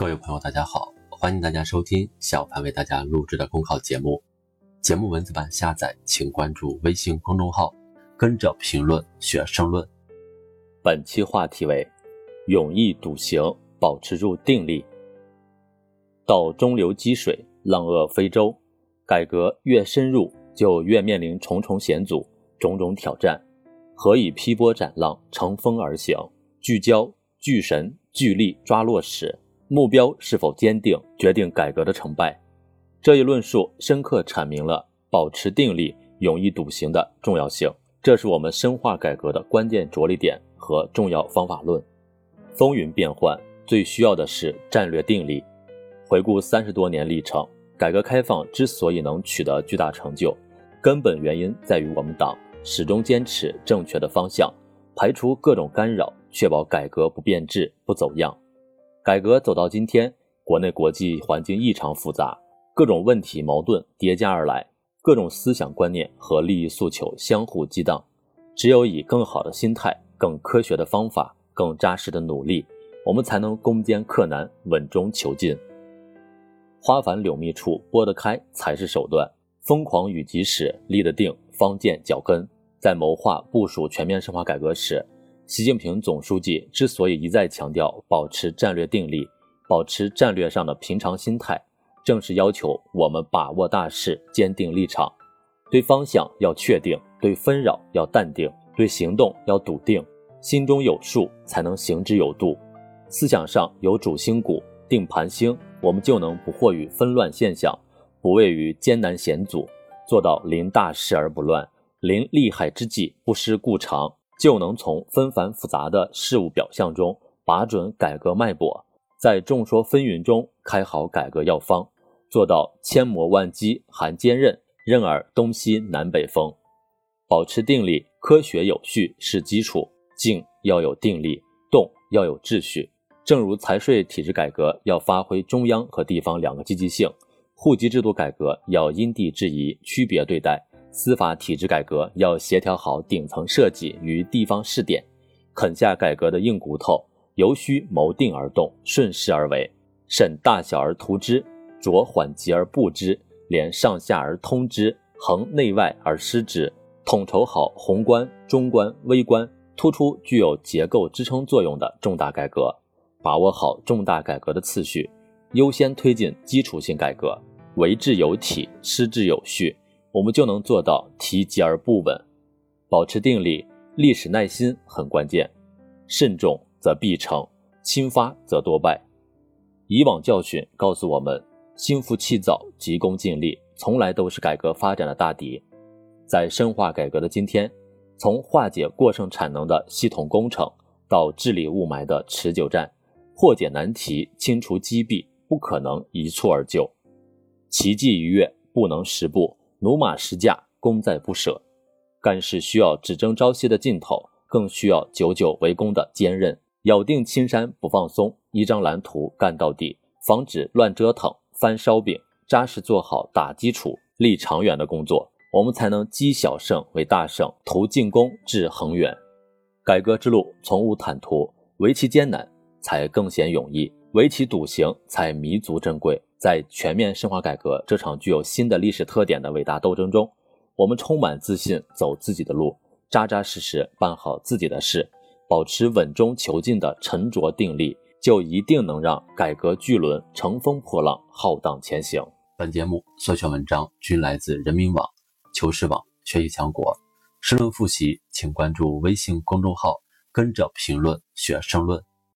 各位朋友，大家好，欢迎大家收听小凡为大家录制的公考节目。节目文字版下载，请关注微信公众号，跟着评论学申论。本期话题为：勇毅笃行，保持住定力。到中流击水，浪遏飞舟。改革越深入，就越面临重重险阻、种种挑战。何以劈波斩浪，乘风而行？聚焦、聚神、聚力，抓落实。目标是否坚定，决定改革的成败。这一论述深刻阐明了保持定力、勇毅笃行的重要性。这是我们深化改革的关键着力点和重要方法论。风云变幻，最需要的是战略定力。回顾三十多年历程，改革开放之所以能取得巨大成就，根本原因在于我们党始终坚持正确的方向，排除各种干扰，确保改革不变质、不走样。改革走到今天，国内国际环境异常复杂，各种问题矛盾叠加而来，各种思想观念和利益诉求相互激荡。只有以更好的心态、更科学的方法、更扎实的努力，我们才能攻坚克难、稳中求进。花繁柳密处拨得开才是手段，疯狂与及时立得定方见脚跟。在谋划部署全面深化改革时，习近平总书记之所以一再强调保持战略定力，保持战略上的平常心态，正是要求我们把握大势，坚定立场，对方向要确定，对纷扰要淡定，对行动要笃定。心中有数，才能行之有度；思想上有主心骨，定盘星，我们就能不惑于纷乱现象，不畏于艰难险阻，做到临大势而不乱，临利害之际不失故常。就能从纷繁复杂的事物表象中把准改革脉搏，在众说纷纭中开好改革药方，做到千磨万击含坚韧，任尔东西南北风。保持定力，科学有序是基础。静要有定力，动要有秩序。正如财税体制改革要发挥中央和地方两个积极性，户籍制度改革要因地制宜区别对待。司法体制改革要协调好顶层设计与地方试点，啃下改革的硬骨头，尤需谋定而动，顺势而为，审大小而图之，着缓急而布之，连上下而通之，横内外而施之，统筹好宏观、中观、微观，突出具有结构支撑作用的重大改革，把握好重大改革的次序，优先推进基础性改革，为治有体，施之有序。我们就能做到提急而不稳，保持定力，历史耐心很关键。慎重则必成，轻发则多败。以往教训告诉我们，心浮气躁、急功近利，从来都是改革发展的大敌。在深化改革的今天，从化解过剩产能的系统工程，到治理雾霾的持久战，破解难题、清除积弊，不可能一蹴而就。奇迹一跃，不能十步。驽马十驾，功在不舍。干事需要只争朝夕的劲头，更需要久久为功的坚韧。咬定青山不放松，一张蓝图干到底，防止乱折腾、翻烧饼，扎实做好打基础、立长远的工作，我们才能积小胜为大胜，图进攻至恒远。改革之路从无坦途，唯其艰难，才更显勇毅；唯其笃行，才弥足珍贵。在全面深化改革这场具有新的历史特点的伟大斗争中，我们充满自信，走自己的路，扎扎实实办好自己的事，保持稳中求进的沉着定力，就一定能让改革巨轮乘风破浪，浩荡前行。本节目所选文章均来自人民网、求是网、学习强国。申论复习，请关注微信公众号，跟着评论学申论。